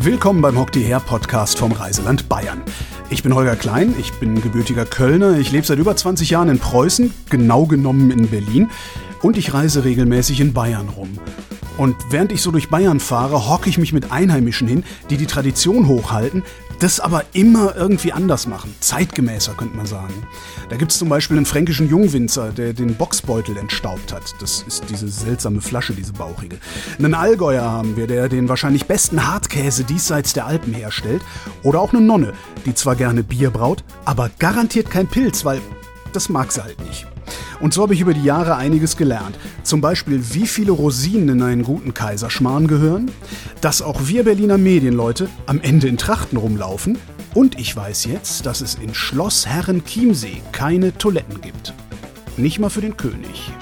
Willkommen beim Hock die Her Podcast vom Reiseland Bayern. Ich bin Holger Klein, ich bin gebürtiger Kölner, ich lebe seit über 20 Jahren in Preußen, genau genommen in Berlin und ich reise regelmäßig in Bayern rum. Und während ich so durch Bayern fahre, hocke ich mich mit Einheimischen hin, die die Tradition hochhalten, das aber immer irgendwie anders machen. Zeitgemäßer, könnte man sagen. Da gibt es zum Beispiel einen fränkischen Jungwinzer, der den Boxbeutel entstaubt hat. Das ist diese seltsame Flasche, diese bauchige. Einen Allgäuer haben wir, der den wahrscheinlich besten Hartkäse diesseits der Alpen herstellt. Oder auch eine Nonne, die zwar gerne Bier braut, aber garantiert kein Pilz, weil das mag sie halt nicht. Und so habe ich über die Jahre einiges gelernt. Zum Beispiel, wie viele Rosinen in einen guten Kaiserschmarrn gehören, dass auch wir Berliner Medienleute am Ende in Trachten rumlaufen und ich weiß jetzt, dass es in Schloss Herrenchiemsee keine Toiletten gibt. Nicht mal für den König.